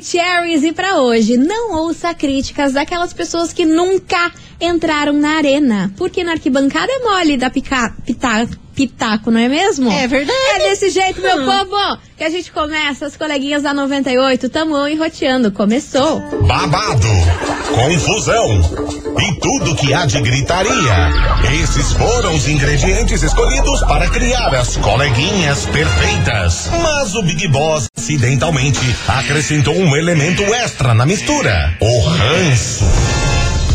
Maravicheries e para hoje, não ouça críticas daquelas pessoas que nunca entraram na arena, porque na arquibancada é mole da pica, pitaco, não é mesmo? É verdade. É desse jeito, meu povo, que a gente começa, as coleguinhas da 98, tamo enroteando, começou. babado, confusão e tudo que há de gritaria. Esses foram os ingredientes escolhidos para criar as coleguinhas perfeitas. Mas o Big Boss acidentalmente acrescentou um elemento extra na mistura: o ranço.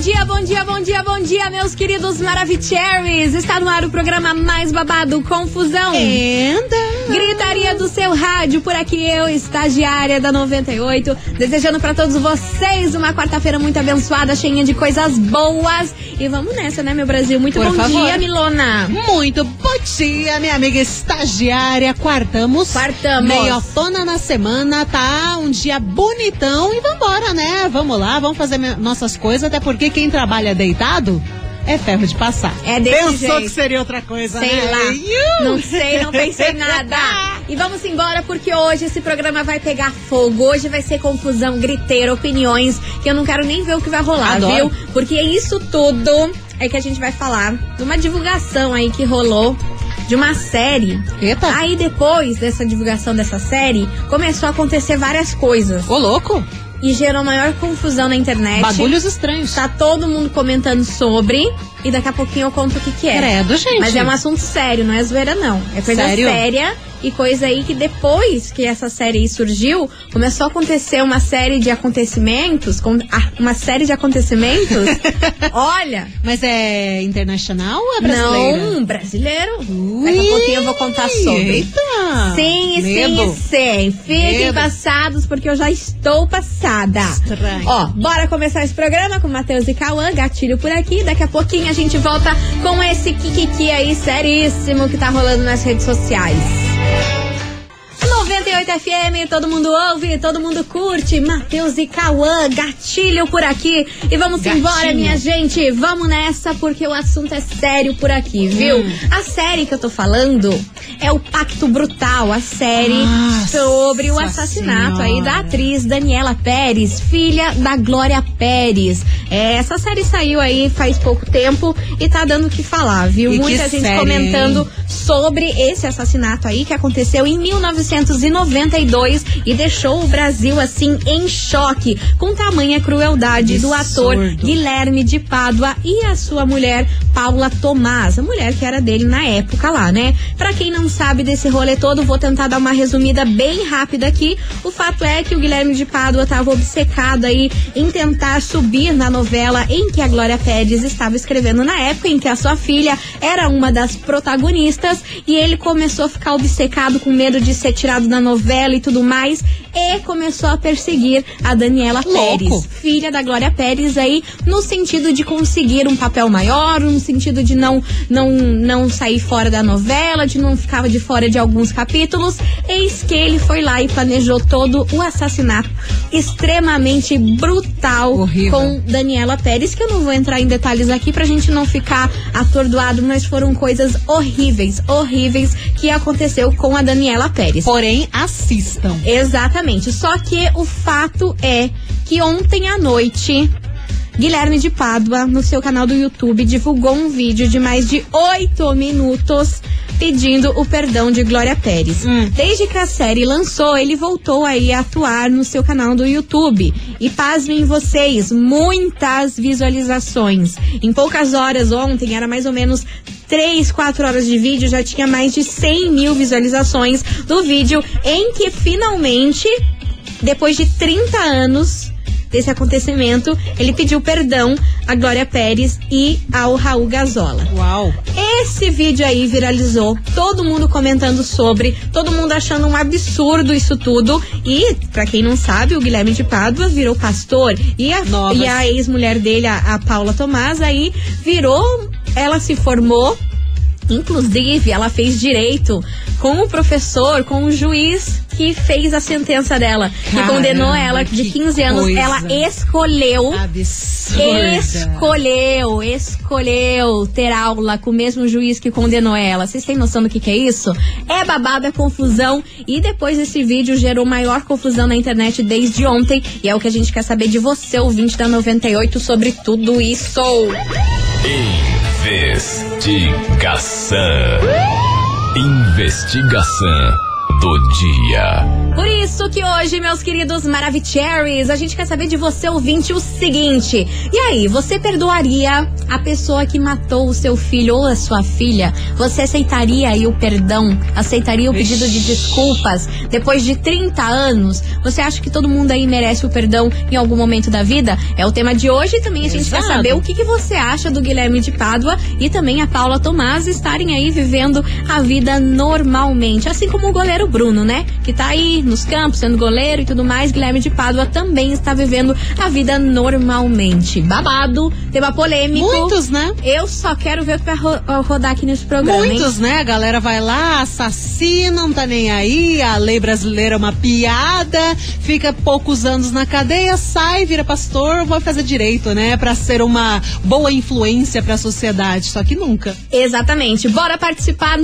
dia, bom dia, bom dia, bom dia, meus queridos Maravicheries. Está no ar o programa mais babado, Confusão. Anda. Gritaria do seu rádio, por aqui eu, estagiária da 98, desejando para todos vocês uma quarta-feira muito abençoada, cheia de coisas boas. E vamos nessa, né, meu Brasil? Muito Por bom favor. dia, Milona. Muito bom dia, minha amiga estagiária. Quartamos. Quartamos. Meiotona na semana, tá um dia bonitão e vambora, né? Vamos lá, vamos fazer nossas coisas, até porque quem trabalha deitado é ferro de passar. É desse Pensou jeito. que seria outra coisa, Sei né? lá. Iu! Não sei, não pensei nada. E vamos embora porque hoje esse programa vai pegar fogo. Hoje vai ser confusão, griteira, opiniões, que eu não quero nem ver o que vai rolar, Adoro. viu? Porque isso tudo é que a gente vai falar de uma divulgação aí que rolou de uma série. Eita. Aí depois dessa divulgação dessa série, começou a acontecer várias coisas Ô, louco. E gerou maior confusão na internet. Bagulhos estranhos. Tá todo mundo comentando sobre e daqui a pouquinho eu conto o que que é. Credo, gente. Mas é um assunto sério, não é zoeira, não. É coisa Sério? séria e coisa aí que depois que essa série surgiu, começou a acontecer uma série de acontecimentos, com, ah, uma série de acontecimentos. Olha, Mas é internacional ou é brasileira? não, brasileiro. Daqui a pouquinho eu vou contar sobre. Eita. Sim, Medo. sim, sim. Fiquem Medo. passados, porque eu já estou passada. Estranho. Ó, bora começar esse programa com Matheus e Cauã, gatilho por aqui. Daqui a pouquinho a gente volta com esse Kikiki aí seríssimo que tá rolando nas redes sociais. 98 FM, todo mundo ouve, todo mundo curte. Matheus e Cauã, gatilho por aqui. E vamos Gatilho. embora, minha gente. Vamos nessa, porque o assunto é sério por aqui, viu? Hum. A série que eu tô falando é o Pacto Brutal, a série Nossa sobre o assassinato aí da Senhora. atriz Daniela Pérez, filha da Glória Pérez. É, essa série saiu aí faz pouco tempo e tá dando o que falar, viu? E Muita gente série, comentando hein? sobre esse assassinato aí que aconteceu em 1992 e deixou o Brasil assim em choque com tamanha crueldade do ator. Guilherme de Pádua e a sua mulher Paula Tomás, a mulher que era dele na época lá, né? Pra quem não sabe desse rolê todo, vou tentar dar uma resumida bem rápida aqui. O fato é que o Guilherme de Pádua estava obcecado aí em tentar subir na novela em que a Glória Pérez estava escrevendo na época em que a sua filha era uma das protagonistas e ele começou a ficar obcecado com medo de ser tirado da novela e tudo mais e começou a perseguir a Daniela Louco. Pérez, filha da Glória Pérez aí, no sentido de conseguir um papel maior, no sentido de não não não sair fora da novela, de não ficar de fora de alguns capítulos. Eis que ele foi lá e planejou todo o assassinato extremamente brutal Horrível. com Daniela Pérez, que eu não vou entrar em detalhes aqui pra gente não ficar atordoado, mas foram coisas horríveis, horríveis que aconteceu com a Daniela Pérez. Porém, assistam. Exatamente. Só que o fato é que ontem à noite. Guilherme de Pádua, no seu canal do YouTube, divulgou um vídeo de mais de oito minutos pedindo o perdão de Glória Pérez. Hum. Desde que a série lançou, ele voltou aí a atuar no seu canal do YouTube. E pasmem vocês, muitas visualizações. Em poucas horas ontem, era mais ou menos 3, 4 horas de vídeo, já tinha mais de 100 mil visualizações do vídeo em que finalmente, depois de 30 anos desse acontecimento, ele pediu perdão a Glória Pérez e ao Raul Gazola. Uau. Esse vídeo aí viralizou, todo mundo comentando sobre, todo mundo achando um absurdo isso tudo. E, pra quem não sabe, o Guilherme de Pádua virou pastor e a, Novas. e a ex-mulher dele, a, a Paula Tomás, aí virou. Ela se formou Inclusive, ela fez direito com o professor, com o juiz que fez a sentença dela, que Caramba, condenou ela de que 15 anos, coisa. ela escolheu Absurda. Escolheu, escolheu ter aula com o mesmo juiz que condenou ela. Vocês têm noção do que, que é isso? É babado, é confusão. E depois esse vídeo gerou maior confusão na internet desde ontem. E é o que a gente quer saber de você, ouvinte da 98, sobre tudo isso. Investigação. Investigação do dia. Por isso que hoje, meus queridos Maravicheries, a gente quer saber de você, ouvinte, o seguinte. E aí, você perdoaria a pessoa que matou o seu filho ou a sua filha? Você aceitaria aí o perdão? Aceitaria o pedido de desculpas? Depois de 30 anos, você acha que todo mundo aí merece o perdão em algum momento da vida? É o tema de hoje e também a gente Exato. quer saber o que, que você acha do Guilherme de Pádua e também a Paula Tomás estarem aí vivendo a vida normalmente. Assim como o goleiro Bruno, né? Que tá aí nos campos, sendo goleiro e tudo mais. Guilherme de Pádua também está vivendo a vida normalmente. Babado, tema polêmico. Muitos, né? Eu só quero ver o que vai ro- rodar aqui nesse programa, hein? Muitos, né? A galera vai lá, assassina, não tá nem aí. A lei brasileira é uma piada. Fica poucos anos na cadeia, sai, vira pastor, vai fazer direito, né? Pra ser uma boa influência pra sociedade. Só que nunca. Exatamente. Bora participar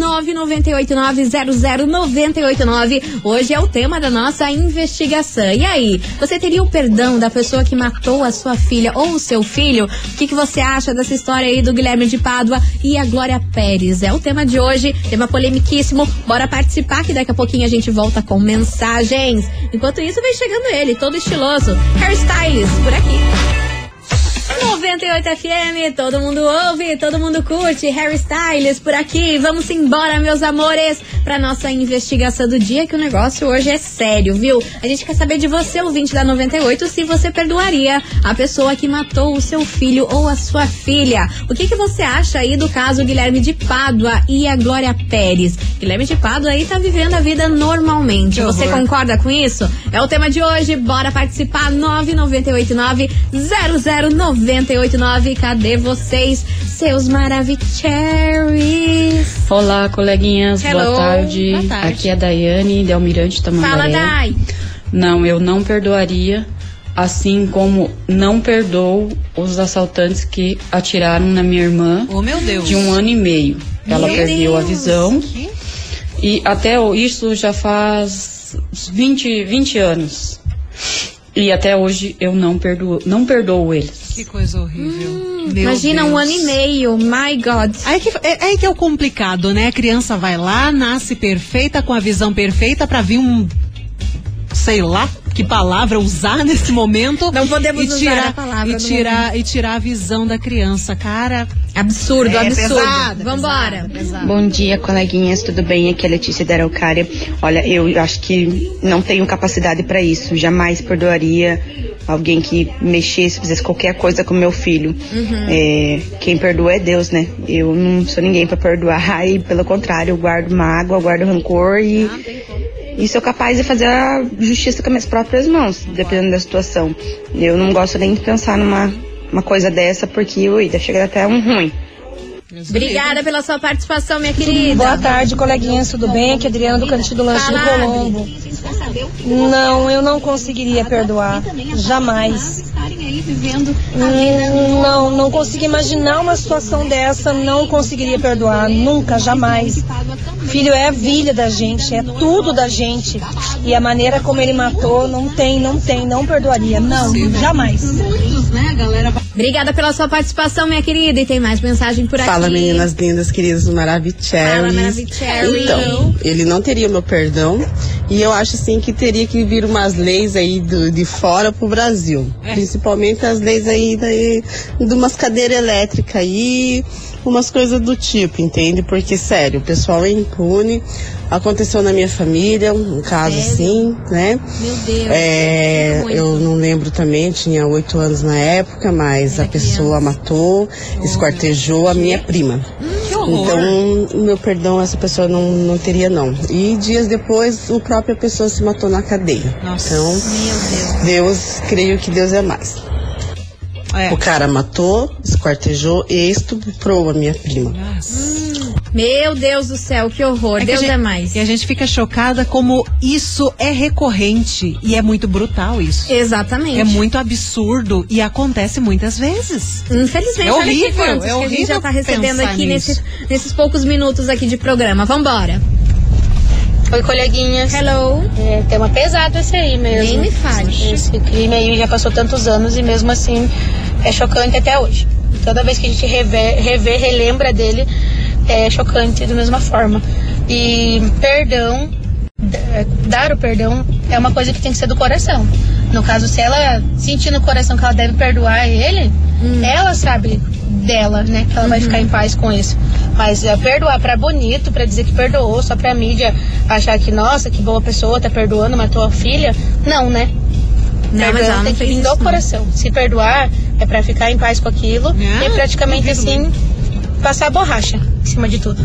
998900989. Hoje é o tema da nossa investigação. E aí, você teria o perdão da pessoa que matou a sua filha ou o seu filho? O que, que você acha dessa história aí do Guilherme de Pádua e a Glória Pérez? É o tema de hoje, tema polemiquíssimo. Bora participar que daqui a pouquinho a gente volta com mensagens. Enquanto isso, vem chegando ele, todo estiloso, hairstylist por aqui. 98 FM, todo mundo ouve, todo mundo curte. Harry Styles por aqui. Vamos embora, meus amores, pra nossa investigação do dia, que o negócio hoje é sério, viu? A gente quer saber de você, ouvinte da 98, se você perdoaria a pessoa que matou o seu filho ou a sua filha. O que, que você acha aí do caso Guilherme de Pádua e a Glória Pérez? Guilherme de Pádua aí tá vivendo a vida normalmente. Você concorda com isso? É o tema de hoje. Bora participar. 9989-00989. Cadê vocês, seus Maravicheries? Olá, coleguinhas, boa tarde. Boa tarde. Aqui é a Daiane, de Almirante Tamandaré. Fala, Dai. Não, eu não perdoaria, assim como não perdoo os assaltantes que atiraram na minha irmã Oh, meu Deus. de um ano e meio. Ela Meu perdeu a Deus. visão e até isso já faz 20, 20 anos. E até hoje eu não perdoo, não perdoo eles. Que coisa horrível. Meu Imagina um Deus. ano e meio. My God. Aí que, é, aí que é o complicado, né? A criança vai lá, nasce perfeita, com a visão perfeita, pra vir um. Sei lá que palavra usar nesse momento. Não podemos e usar tirar, a palavra E tirar, e tirar a visão da criança. Cara, Absurdo, É absurdo. pesado, Vambora. pesado, pesado. Bom dia, coleguinhas, tudo bem? Aqui é a Letícia da Araucária. Olha, eu acho que não tenho capacidade para isso. Jamais perdoaria alguém que mexesse, fizesse qualquer coisa com meu filho. É, quem perdoa é Deus, né? Eu não sou ninguém para perdoar e, pelo contrário, eu guardo mágoa, guardo rancor e, e sou capaz de fazer a justiça com as minhas próprias mãos, dependendo da situação. Eu não gosto nem de pensar numa uma coisa dessa porque, ui, tá chegando até um ruim. Obrigada pela sua participação, minha querida. Boa tarde, coleguinhas, tudo bem? Aqui é Adriana do Cantinho do Lanchinho Fala, Adri. Colombo. Não, eu não conseguiria perdoar. Jamais. Hum, Não, não consigo imaginar uma situação dessa, não conseguiria perdoar, nunca, jamais. Filho é a filha da gente, é tudo da gente. E a maneira como ele matou, não tem, não tem, não perdoaria, não, jamais. Obrigada pela sua participação, minha querida. E tem mais mensagem por aqui. Fala, meninas lindas, queridas do Maravicheries. Fala, Maravicheries. Então, ele não teria meu perdão. E eu acho, assim, que teria que vir umas leis aí do, de fora pro Brasil. Principalmente as leis aí daí, de umas cadeiras elétricas aí, umas coisas do tipo, entende? Porque, sério, o pessoal é impune. Aconteceu na minha família, um caso Sério? assim, né? Meu Deus. É, eu não lembro também, tinha oito anos na época, mas a pessoa matou, esquartejou a minha prima. Então, o meu perdão, essa pessoa não, não teria, não. E dias depois, a própria pessoa se matou na cadeia. Nossa. Então, Deus, creio que Deus é mais. É. O cara matou, esquartejou e estuprou a minha prima. Nossa. Meu Deus do céu, que horror. É que Deus a gente, é mais. E a gente fica chocada como isso é recorrente e é muito brutal isso. Exatamente. É muito absurdo e acontece muitas vezes. Infelizmente, É olha horrível, quantos é que a gente horrível já tá recebendo aqui nisso. nesses, nesses poucos minutos aqui de programa. Vambora. Oi, coleguinhas. Hello. É, tema pesado esse aí mesmo. Nem me fale. Esse crime aí já passou tantos anos e mesmo assim é chocante até hoje. Toda vez que a gente revê, revê relembra dele, é chocante da mesma forma. E perdão, d- dar o perdão é uma coisa que tem que ser do coração. No caso, se ela sentir no coração que ela deve perdoar ele, ela sabe dela, né? Que ela vai ficar em paz com isso. Mas é, perdoar pra bonito, pra dizer que perdoou, só pra mídia achar que, nossa, que boa pessoa, tá perdoando, matou a filha. Não, né? Não, mas Perdão ela não tem que vir do não. coração. Se perdoar é pra ficar em paz com aquilo Ah, e praticamente assim passar a borracha em cima de tudo.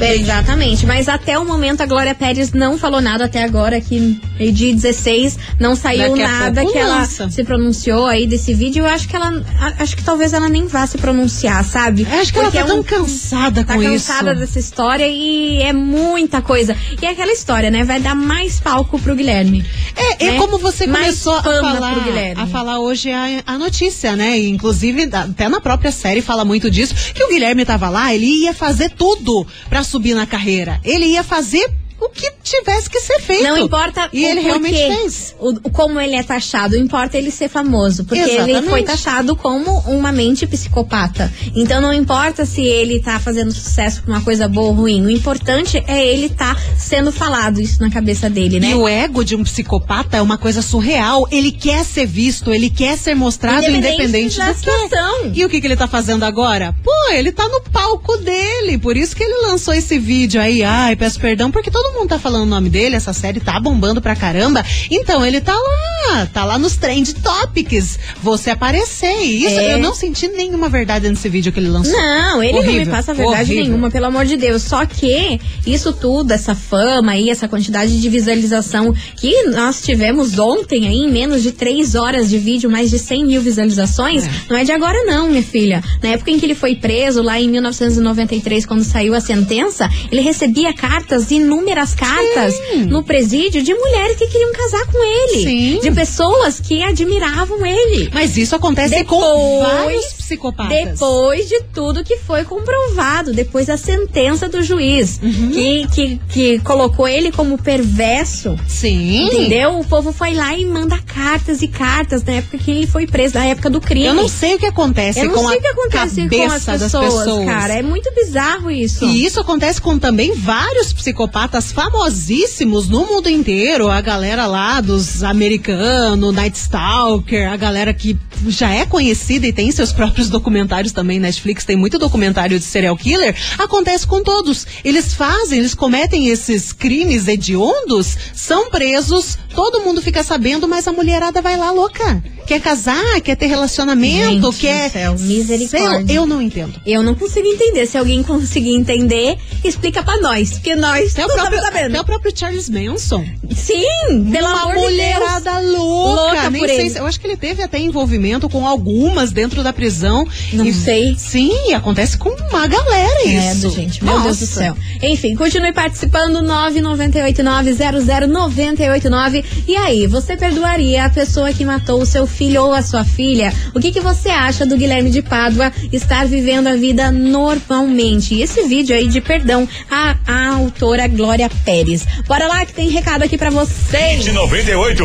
Exatamente, mas até o momento a Glória Pérez não falou nada até agora, que meio-dia 16 não saiu Daqui nada que ela lança. se pronunciou aí desse vídeo. Eu acho que ela, acho que talvez ela nem vá se pronunciar, sabe? Eu acho que Porque ela tá é um- tão cansada Tá com cansada isso. dessa história e é muita coisa. E é aquela história, né? Vai dar mais palco pro Guilherme. É, é né? como você começou a falar, pro Guilherme. a falar hoje a, a notícia, né? E, inclusive, até na própria série fala muito disso, que o Guilherme tava lá, ele ia fazer tudo pra subir na carreira. Ele ia fazer o que tivesse que ser feito. Não importa E o ele realmente fez. O, como ele é taxado, importa ele ser famoso. Porque ele Exatamente. foi taxado como uma mente psicopata. Então não importa se ele tá fazendo sucesso com uma coisa boa ou ruim. O importante é ele tá sendo falado isso na cabeça dele, né? E o ego de um psicopata é uma coisa surreal. Ele quer ser visto, ele quer ser mostrado independente, da do que. situação. E o que, que ele tá fazendo agora? Pô, ele tá no palco dele. Por isso que ele lançou esse vídeo aí. Ai, peço perdão, porque todo mundo tá falando o nome dele. Essa série tá bombando pra caramba. Então ele tá lá. Tá lá nos trend topics. Você aparecer. Isso É. eu não senti nenhuma verdade nesse vídeo que ele lançou. Não, ele não me Horrível, passa verdade horrível. nenhuma, pelo amor de Deus. Só que isso tudo, essa fama aí, essa quantidade de visualização que nós tivemos ontem aí, em menos de três horas de vídeo, mais de 100 mil visualizações, não é de agora não, minha filha. Na época em que ele foi preso, lá em 1993, quando saiu a sentença, ele recebia cartas, inúmeras cartas, no presídio de mulheres que queriam casar com ele. Sim. De pessoas que admiravam ele. Mas isso acontece com Depois- vários psicopatas. Depois de tudo que foi comprovado, depois da sentença do juiz, Uhum. que, que, que colocou ele como perverso. Sim. Entendeu? O povo foi lá e manda cartas e cartas na época que ele foi preso, na época do crime. Eu não sei o que acontece Eu não com sei o que acontece com as pessoas, pessoas. cara. É muito bizarro isso. E isso acontece com também vários psicopatas famosíssimos no mundo inteiro. A galera lá dos americanos, Night Stalker, a galera que já é conhecida e tem seus próprios documentários também. Netflix tem muito documentário de serial killer. Acontece com todos. Eles fazem, eles cometem esses crimes hediondos, são presos, todo mundo fica sabendo, mas a mulherada vai lá louca. Quer casar, quer ter relacionamento, Gente quer. céu, misericórdia. Sei lá, eu não entendo. Eu não consigo entender. Se alguém conseguir entender, explica pra nós. Porque nós Até o, próprio, estamos sabendo. até o próprio Charles Manson. Sim, pelo uma amor de Deus. mulherada louca. Louca Nem por sei ele. eu acho que ele teve até envolvimento com algumas dentro da prisão. Não E- sei. Sim, acontece com uma galera isso. Credo, gente. Meu Deus do Nossa. céu. Enfim, continue participando. 998900989. E aí, você perdoaria a pessoa que matou o seu filho ou a sua filha? O que, que você acha do Guilherme de Pádua estar vivendo a vida normalmente? E esse vídeo aí de perdão à, à autora Glória Pérez. Bora lá que tem recado aqui pra vocês. De 98.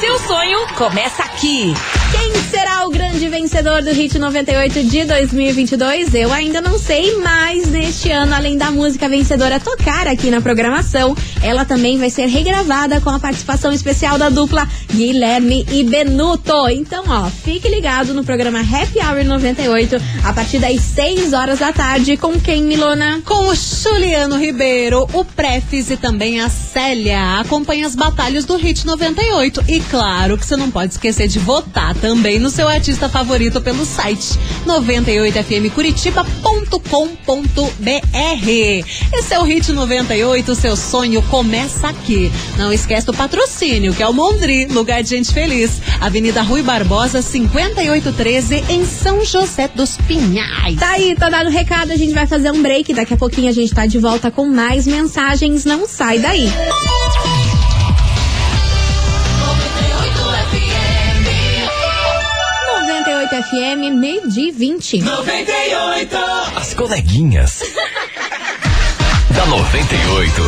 Seu sonho começa aqui. Grande vencedor do Hit 98 de 2022? Eu ainda não sei, mas neste ano, além da música vencedora tocar aqui na programação, ela também vai ser regravada com a participação especial da dupla Guilherme e Benuto. Então, ó, fique ligado no programa Happy Hour 98 a partir das 6 horas da tarde com quem, Milona? Com o Juliano Ribeiro, o Prefis e também a Célia. Acompanhe as batalhas do Hit 98. E claro que você não pode esquecer de votar também no seu artista favorito pelo site 98fmcuritiba.com.br. Esse é o Hit 98, o seu sonho começa aqui. Não esquece do patrocínio, que é o Mondri, lugar de gente feliz. Avenida Rui Barbosa, 5813, em São José dos Pinhais. Tá aí, tá dado o recado, a gente vai fazer um break. Daqui a pouquinho a gente tá de volta com mais mensagens. Não sai daí. FM, meio dia e 20. As coleguinhas. da 98.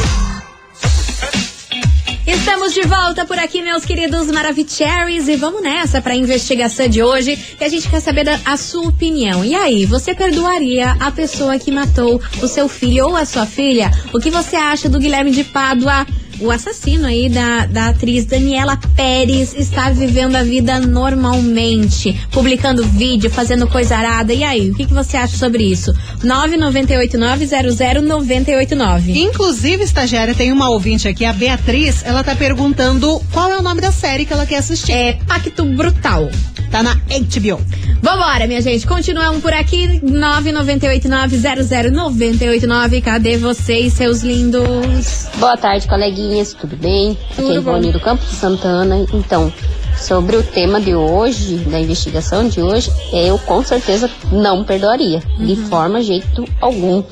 Estamos de volta por aqui, meus queridos Maravicheries, e vamos nessa para a investigação de hoje, que a gente quer saber da, a sua opinião. E aí, você perdoaria a pessoa que matou o seu filho ou a sua filha? O que você acha do Guilherme de Pádua? O assassino aí da, da atriz Daniela Pérez está vivendo a vida normalmente, publicando vídeo, fazendo coisa arada. E aí, o que, que você acha sobre isso? 998900989. Inclusive, estagiária, tem uma ouvinte aqui, a Beatriz, ela tá perguntando qual é o nome da série que ela quer assistir. É Pacto Brutal. Tá na HBO. Vambora, minha gente. Continuamos por aqui. 998900989. Cadê vocês, seus lindos? Boa tarde, coleguinhas. Tudo bem? Tudo Aqui é. Ivone do Campo de Santana. Então, sobre o tema de hoje, da investigação de hoje, eu com certeza não perdoaria. De forma, jeito algum.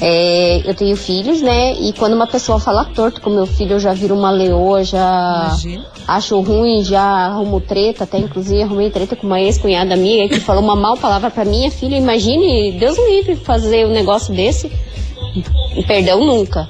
É, eu tenho filhos, né? E quando uma pessoa fala torto com meu filho, eu já viro uma leoa, já Imagina. acho ruim, já arrumo treta, até inclusive arrumei treta com uma ex-cunhada minha que falou uma mal palavra pra minha filha. Imagine, Deus me livre fazer um negócio desse. Perdão nunca.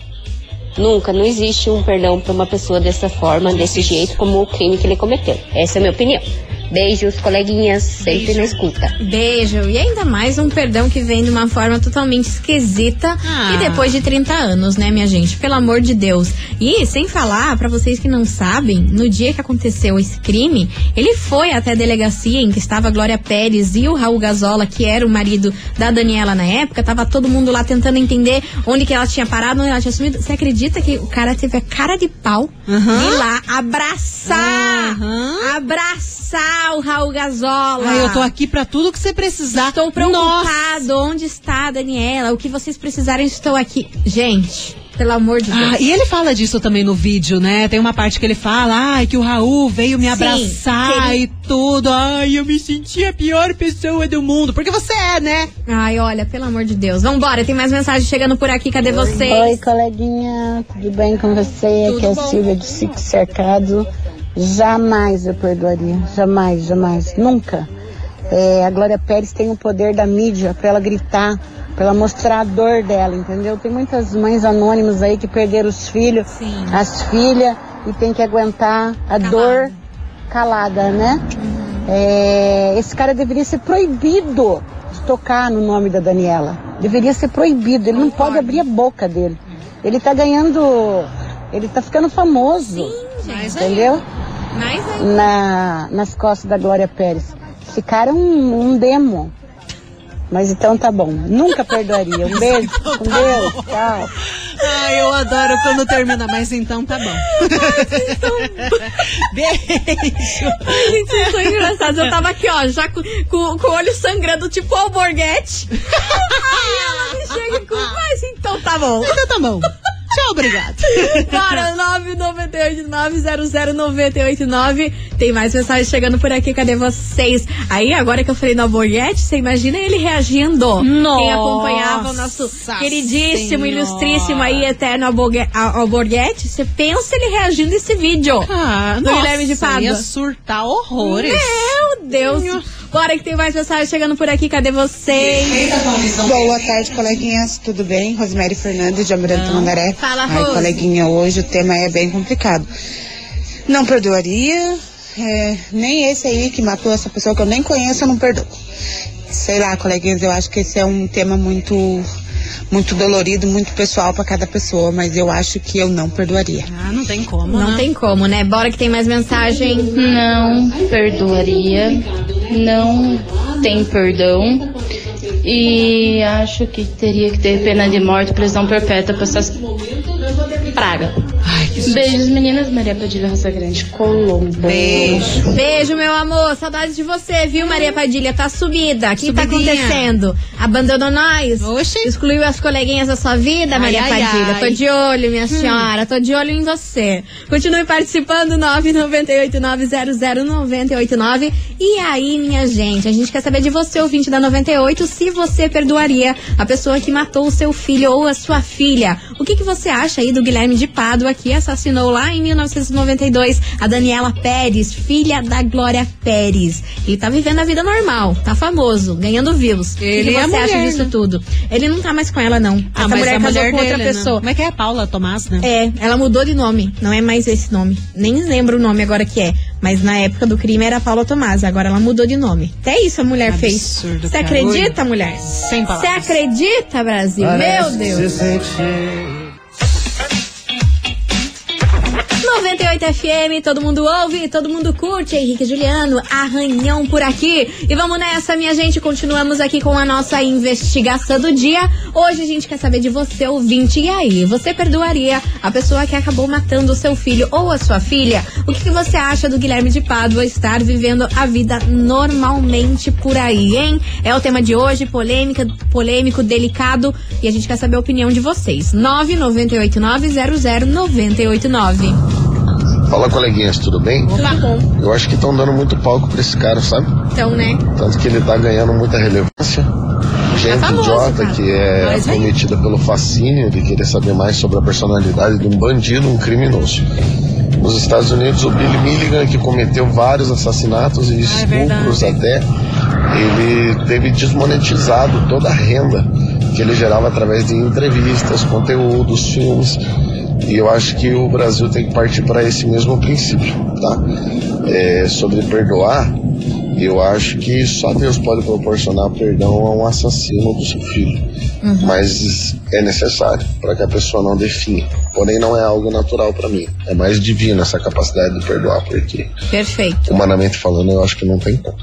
Nunca, não existe um perdão pra uma pessoa dessa forma, desse jeito, como o crime que ele cometeu. Essa é a minha opinião. Beijos, coleguinhas, sempre na escuta. Beijo. E ainda mais um perdão que vem de uma forma totalmente esquisita Ah. e depois de 30 anos, né, minha gente? Pelo amor de Deus. E sem falar, pra vocês que não sabem, no dia que aconteceu esse crime, ele foi até a delegacia em que estava a Glória Pérez e o Raul Gazola, que era o marido da Daniela na época. Tava todo mundo lá tentando entender onde que ela tinha parado, onde ela tinha sumido. Você acredita que o cara teve a cara de pau de ir lá abraçar, Aham. abraçar o Raul Gazola? Ai, eu tô aqui pra tudo que você precisar. Estou Nossa. preocupado. Onde está a Daniela? O que vocês precisarem, estou aqui. Gente, pelo amor de Deus. Ah, e ele fala disso também no vídeo, né? Tem uma parte que ele fala, ai, que o Raul veio me Sim, abraçar ele- e tudo. Ai, eu me senti a pior pessoa do mundo. Porque você é, né? Ai, olha, pelo amor de Deus. Vambora, tem mais mensagem chegando por aqui. Cadê vocês? Oi, coleguinha, tudo bem com você? Tudo Aqui é a Silvia de Sique Cercado. Jamais eu perdoaria, jamais, jamais, nunca. É, a Glória Pérez tem o poder da mídia para ela gritar, para ela mostrar a dor dela, entendeu? Tem muitas mães anônimas aí que perderam os filhos, Sim. as filhas, e tem que aguentar a dor calada, né? É, esse cara deveria ser proibido de tocar no nome da Daniela. Deveria ser proibido. Ele não pode abrir a boca dele. Ele tá ganhando. Ele tá ficando famoso. Mas aí, entendeu? Mais aí. Na, nas costas da Glória Pérez. É um, um demo. Mas então tá bom. Nunca perdoaria. Um beijo. Com Deus. Tchau. Ai, eu adoro quando termina, mas então tá bom. Beijo. Gente, vocês são engraçados. Eu tava aqui, ó, já com, com, com o olho sangrando, tipo o alborguete. Aí ela me chega com. Mas então tá bom. Então tá bom. Tchau, obrigado. Bora, 998-900-989. Tem mais mensagem chegando por aqui, cadê vocês? Aí, agora que eu falei no alborguete, você imagina ele reagindo. Nossa Quem acompanhava o nosso queridíssimo, Senhora. ilustríssimo aí, eterno alborgue- a- alborguete, você pensa ele reagindo esse vídeo. Ah, Do nossa, Guilherme de Pádua. ia surtar horrores. Meu Deus. Bora que tem mais mensagem chegando por aqui, cadê vocês? Boa tarde, coleguinhas. Tudo bem? Rosemary Fernandes, de Almirante Mandaré. Fala, Ai, Rose. coleguinha, hoje o tema é bem complicado. Não perdoaria, é, nem esse aí que matou essa pessoa que eu nem conheço, eu não perdoo. Sei lá, coleguinhas, eu acho que esse é um tema muito, muito dolorido, muito pessoal para cada pessoa, mas eu acho que eu não perdoaria. Ah, não tem como, Não né? tem como, né? Bora que tem mais mensagem. Não perdoaria, não tem perdão. E acho que teria que ter pena de morte, prisão perpétua pra essas Beijos, meninas. Maria Padilha Rosa Grande, Colombo. Beijo. Beijo, meu amor. Saudades de você, viu, Maria Padilha? Tá sumida. O que tá acontecendo? Abandonou nós? Oxi. Excluiu as coleguinhas da sua vida, Ai, Maria ai, Padilha? ai. Tô de olho, minha senhora. Tô de olho em você. Continue participando, 998900989. E aí, minha gente, a gente quer saber de você, ouvinte da 98, se você perdoaria a pessoa que matou o seu filho ou a sua filha. O que, que você acha aí do Guilherme de Pádua, que assassinou lá em 1992 a Daniela Pérez, filha da Glória Pérez? Ele tá vivendo a vida normal, tá famoso, ganhando views. Ele o que, é que você a acha mulher, disso né? tudo? Ele não tá mais com ela, não. Ah, Essa mas mulher a casou mulher com outra dele, né? pessoa. Como é que é? Paula Tomás, né? É, ela mudou de nome. Não é mais esse nome. Nem lembro o nome agora que é. Mas na época do crime era Paula Tomás. Agora ela mudou de nome. Até isso a mulher fez. Absurdo, Você cara. acredita, mulher? Sem Você palavras. acredita, Brasil? Meu Deus. 98 FM, todo mundo ouve, todo mundo curte. Henrique Juliano, arranhão por aqui. E vamos nessa, minha gente. Continuamos aqui com a nossa investigação do dia. Hoje a gente quer saber de você, ouvinte. E aí, você perdoaria a pessoa que acabou matando o seu filho ou a sua filha? O que, que você acha do Guilherme de Pádua estar vivendo a vida normalmente por aí, hein? É o tema de hoje, polêmica, polêmico, delicado. E a gente quer saber a opinião de vocês. 998900989. Fala, coleguinhas, tudo bem? Eu acho que estão dando muito palco pra esse cara, sabe? Então, né? Tanto que ele tá ganhando muita relevância. Gente famoso, idiota cara. que é Mas aí- cometida pelo fascínio de querer saber mais sobre a personalidade de um bandido, um criminoso. Nos Estados Unidos, o Billy Milligan, que cometeu vários assassinatos e estupros até, ele teve desmonetizado toda a renda que ele gerava através de entrevistas, conteúdos, filmes. E eu acho que o Brasil tem que partir para esse mesmo princípio, tá? É, sobre perdoar, eu acho que só Deus pode proporcionar perdão a um assassino do seu filho. Mas é necessário para que a pessoa não defina. Porém, não é algo natural para mim. É mais divino essa capacidade de perdoar, porque, Perfeito. humanamente falando, eu acho que não tem como.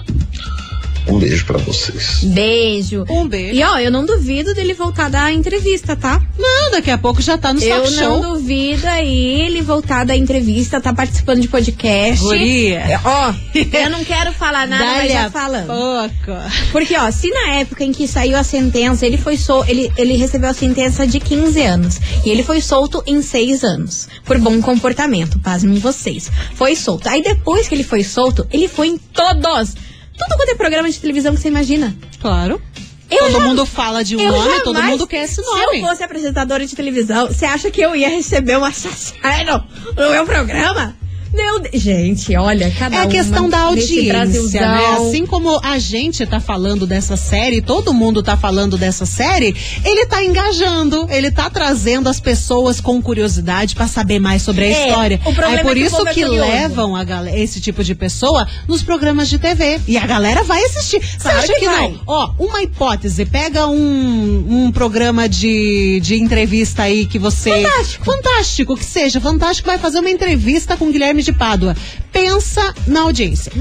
Um beijo para vocês. Beijo. Um beijo. E ó, eu não duvido dele voltar a dar entrevista, tá? Não, daqui a pouco já tá no Eu talk não show. duvido aí ele voltar da entrevista, tá participando de podcast. Guria. É, Ó, eu não quero falar nada, mas já falando. pouco. Porque, ó, se na época em que saiu a sentença, ele foi sol, ele, ele recebeu a sentença de 15 anos. E ele foi solto em 6 anos. Por bom comportamento, pasmem vocês. Foi solto. Aí depois que ele foi solto, ele foi em todos. Tudo quanto é programa de televisão que você imagina. Claro. Eu todo já- mundo fala de um nome, todo jamais- mundo quer esse Se nome. eu fosse apresentadora de televisão, você acha que eu ia receber um assassino no meu programa? Meu Deus. Gente, olha, cada É a questão da audiência, né? Assim como a gente tá falando dessa série, todo mundo tá falando dessa série, ele tá engajando, ele tá trazendo as pessoas com curiosidade pra saber mais sobre a É, história. o problema Aí por é isso é que levam a galera, esse tipo de pessoa nos programas de TV. E a galera vai assistir. Você Claro acha que que, não? Ó, uma hipótese, pega um, um programa de, de entrevista aí que você. Fantástico. Fantástico, que seja. Fantástico vai fazer uma entrevista com Guilherme de Pádua. Pensa na audiência.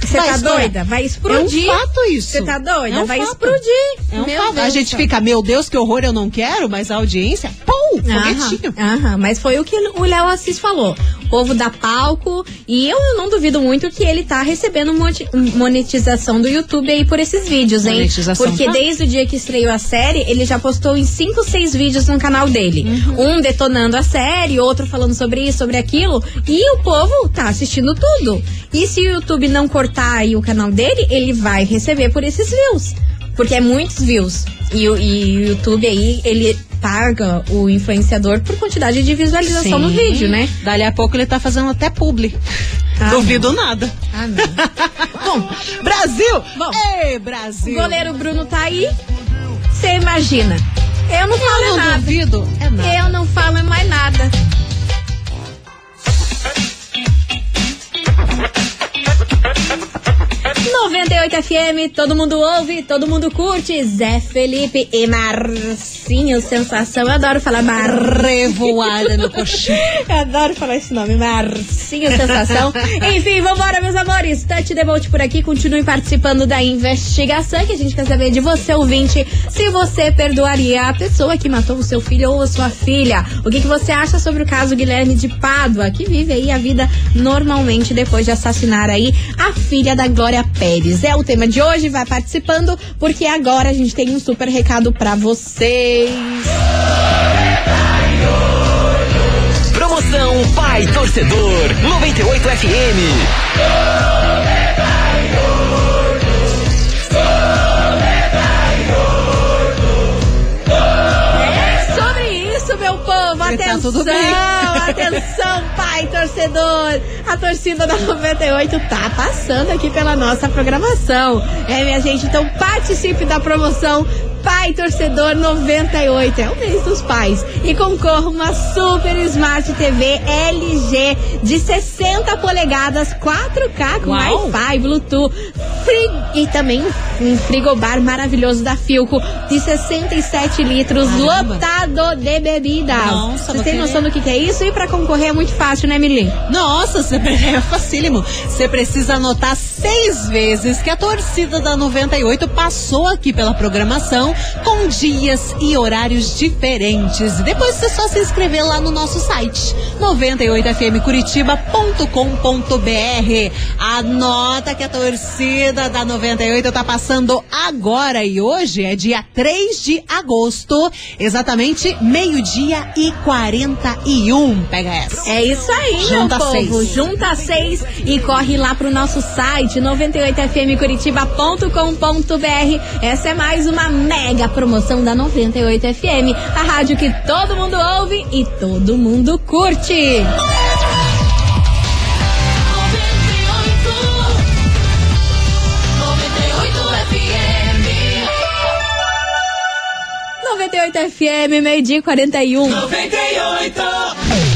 Você tá estourar. doida? Vai explodir. É um fato isso. Você tá doida? É um Vai fato. explodir. É um Meu fato. Deus a gente fica, meu Deus, que horror, eu não quero, mas a audiência, pum, foguetinho. Aham, aham, mas foi o que o Léo Assis falou. Povo dá palco e eu não duvido muito que ele tá recebendo monetização do YouTube aí por esses vídeos, hein? Monetização, Porque tá? desde o dia que estreou a série, ele já postou em 5, 6 vídeos no canal dele. Uhum. Um detonando a série, outro falando sobre isso, sobre aquilo. E o povo tá assistindo tudo. E se o YouTube não cortar aí o canal dele, ele vai receber por esses views. Porque é muitos views. E o YouTube aí, ele paga o influenciador por quantidade de visualização no Sim. vídeo, né? Dali a pouco ele tá fazendo até publi. Ah, Duvido nada. Ah, não. Bom, Brasil! Bom, Ei, Brasil! o goleiro Bruno tá aí. Você imagina. Eu não falo Eu não nada. duvido, é nada. Eu não falo mais nada. 98 FM, todo mundo ouve, todo mundo curte. Zé Felipe e Marcinho, sensação. Eu adoro falar Mar... Revoada no coxinho. Eu adoro falar esse nome, Marcinho, sensação. Enfim, vambora, meus amores. Touch the Bolt por aqui, continue participando da investigação que a gente quer saber de você, ouvinte, se você perdoaria a pessoa que matou o seu filho ou a sua filha. O que, que você acha sobre o caso Guilherme de Pádua, que vive aí a vida normalmente depois de assassinar aí a filha da Glória Pérez. É o tema de hoje, vai participando, porque agora a gente tem um super recado pra vocês. Promoção Pai Torcedor 98 FM. É sobre isso, meu povo. Tá Atenção, bem. atenção, pai torcedor. A torcida da 98 tá passando aqui pela nossa programação. É, minha gente, então participe da promoção Pai Torcedor 98. É o mês dos pais. E concorra uma Super Smart TV LG de 60 polegadas 4K com. Wi-Fi, Bluetooth. Free, e também um frigobar maravilhoso da Filco de 67 litros, Caramba. lotado de bebidas. Nossa, Vocês têm noção do que, que é isso? E pra concorrer é muito fácil, né, Milim? Nossa, você é facílimo. Você precisa anotar seis vezes que a torcida da 98 passou aqui pela programação com dias e horários diferentes. Depois você só se inscrever lá no nosso site 98fmcuritiba.com.br. Anota que a torcida da 98 tá passando agora e hoje é dia 3 de agosto, exatamente meio-dia e 41. Pega essa. É isso aí, Junta meu povo. seis. Junta seis e corre lá pro nosso site 98fmcuritiba.com.br. Essa é mais uma mega promoção da 98 FM, a rádio que todo mundo ouve e todo mundo curte. FM. 98 FM, meio-dia e 41. 98.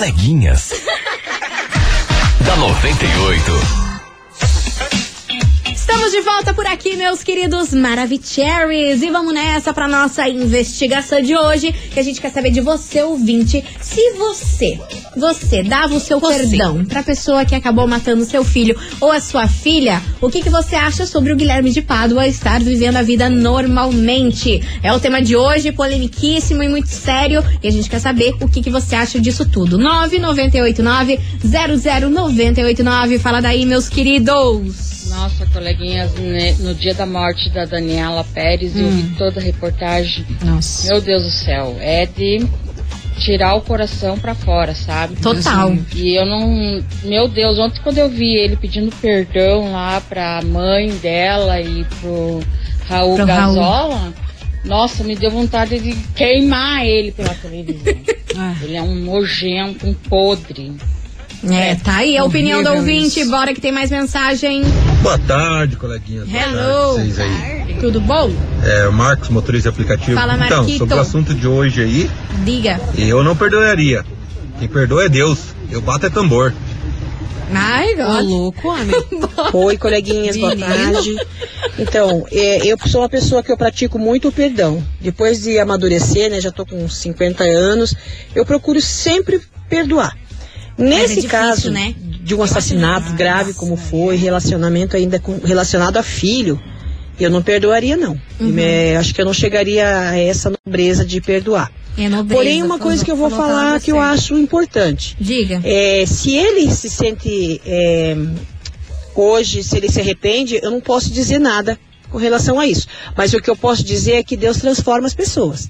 Coleguinhas. da 98. Estamos de volta por aqui, meus queridos Maravicheries. E vamos nessa pra nossa investigação de hoje, que a gente quer saber de você, ouvinte, se você, você dava o seu perdão pra pessoa que acabou matando seu filho ou a sua filha, o que, que você acha sobre o Guilherme de Pádua estar vivendo a vida normalmente? É o tema de hoje, polemiquíssimo e muito sério, e a gente quer saber o que, que você acha disso tudo. 9989-00989. Fala daí, meus queridos. Nossa, coleguinhas, né, no dia da morte da Daniela Pérez, eu vi toda a reportagem. Nossa. Meu Deus do céu, é de tirar o coração pra fora, sabe? Total. E eu não. Meu Deus, ontem quando eu vi ele pedindo perdão lá pra mãe dela e pro Raul Pro Raul. Gazola, nossa, me deu vontade de queimar ele pela televisão. ele é um nojento, um podre. É, tá aí a opinião do horrível ouvinte. Bora que tem mais mensagem. Boa tarde, coleguinha. Boa Hello. tarde, vocês aí. Tudo bom? É, o Marcos, motorista de aplicativo. Fala, então, Marquito. sobre o assunto de hoje aí, Diga. eu não perdoaria. Quem perdoa é Deus. Eu bato é tambor. Ai, Ô, louco, homem. Oi, coleguinhas, boa tarde. Então, é, eu sou uma pessoa que eu pratico muito o perdão. Depois de amadurecer, né, já tô com 50 anos, eu procuro sempre perdoar. Nesse difícil, caso né? de um assassinato grave como foi, relacionamento ainda com, relacionado a filho, eu não perdoaria não. Uhum. É, acho que eu não chegaria a essa nobreza de perdoar. É nobreza, Porém, uma coisa que eu vou falar que eu acho importante. Diga. É, se ele se sente é, hoje, se ele se arrepende, eu não posso dizer nada com relação a isso. Mas o que eu posso dizer é que Deus transforma as pessoas.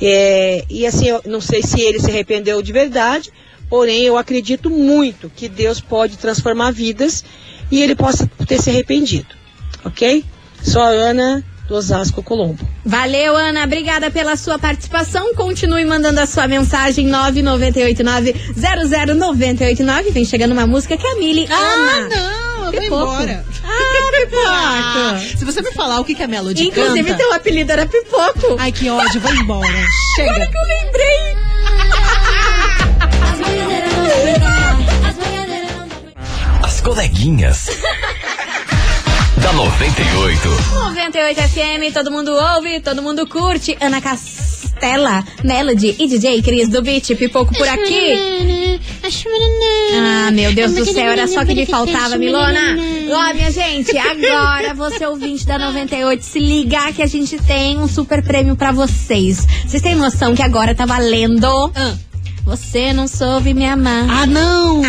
É, e assim, eu não sei se ele se arrependeu de verdade, porém eu acredito muito que Deus pode transformar vidas e ele possa ter se arrependido. Ok? Sou a Ana do Osasco Colombo. Valeu, Ana. Obrigada pela sua participação. Continue mandando a sua mensagem 998900989. Vem chegando uma música que a Mili Ah, ama. não, eu vou Pipoco. embora. Ah, pipoco. Ah, se você me falar o que, que a Melody Inclusive, canta... teu apelido era Pipoco. Ai, que ódio, vai embora. Chega. Agora que eu lembrei. Coleguinhas. da 98. 98 FM, todo mundo ouve, todo mundo curte. Ana Castela, Melody e DJ Cris do Beat, pipoco por aqui. Ah, meu Deus do céu, era só que me faltava, Milona. Ó, minha gente, agora você ouvinte da 98, se ligar que a gente tem um super prêmio pra vocês. Vocês têm noção que agora tá valendo? Você não soube me amar. Ah, não!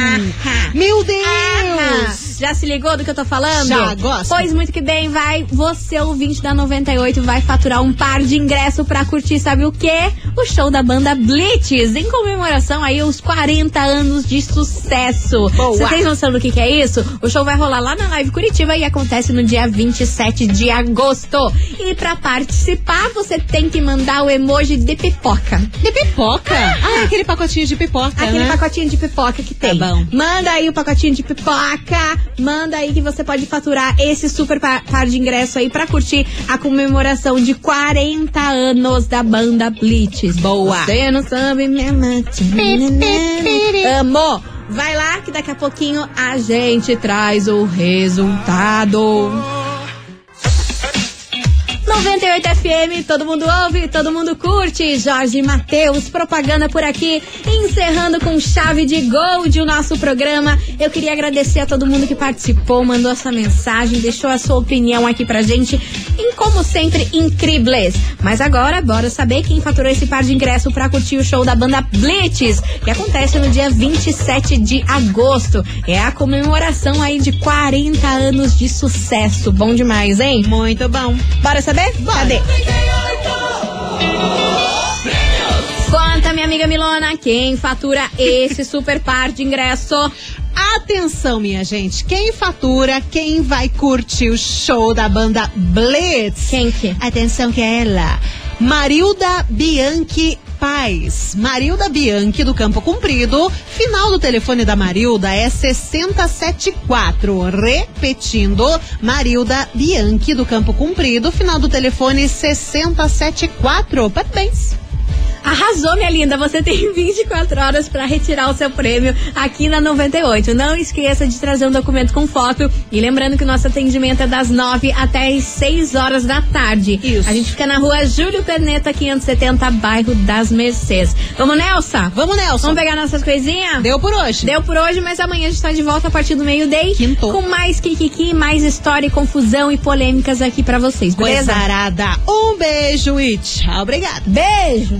Meu Deus! Já se ligou do que eu tô falando? Já, gosto. Pois muito que bem, vai. Você, ouvinte da 98, vai faturar um par de ingresso pra curtir, sabe o quê? O show da banda Blitz, em comemoração aí aos 40 anos de sucesso. Boa. Você tem noção do que, que é isso? O show vai rolar lá na Live Curitiba e acontece no dia 27 de agosto. E pra participar, você tem que mandar o emoji de pipoca. De pipoca? Ah, é aquele pacotinho de pipoca, Aquele né? pacotinho de pipoca que tem. Tá bom. Manda aí o pacotinho de pipoca. Manda aí que você pode faturar esse super pa- par de ingresso aí pra curtir a comemoração de 40 anos da banda Blitz. Boa. Você não sabe amar. Amor. Vai lá que daqui a pouquinho a gente traz o resultado. 98 FM, todo mundo ouve, todo mundo curte. Jorge Matheus, propaganda por aqui, encerrando com chave de gold o nosso programa. Eu queria agradecer a todo mundo que participou, mandou essa mensagem, deixou a sua opinião aqui pra gente. E como sempre, incríveis. Mas agora, bora saber quem faturou esse par de ingresso pra curtir o show da banda Blitz, que acontece no dia 27 de agosto. É a comemoração aí de 40 anos de sucesso. Bom demais, hein? Muito bom. Bora saber? Cadê? Conta, minha amiga Milona, quem fatura esse super par de ingresso? Atenção, minha gente. Quem fatura, quem vai curtir o show da banda Blitz? Quem que? Atenção que é ela. Marilda Bianchi Paz. Marilda Bianchi do Campo Comprido. Final do telefone da Marilda é 6074. Repetindo, Marilda Bianchi do Campo Comprido. Final do telefone 6074. Parabéns. Arrasou, minha linda. Você tem 24 horas para retirar o seu prêmio aqui na 98. Não esqueça de trazer um documento com foto. E lembrando que o nosso atendimento é das 9 até as 6 horas da tarde. Isso. A gente fica na rua Júlio Perneta, 570, bairro das Mercês. Vamos, Nelson? Vamos, Nelson. Vamos pegar nossas coisinhas? Deu por hoje. Deu por hoje, mas amanhã a gente tá de volta a partir do meio-day. Quinto. Com mais kikiki, mais história, e confusão e polêmicas aqui pra vocês, beleza? Coisa arada. Um beijo e tchau. Obrigada. Beijo!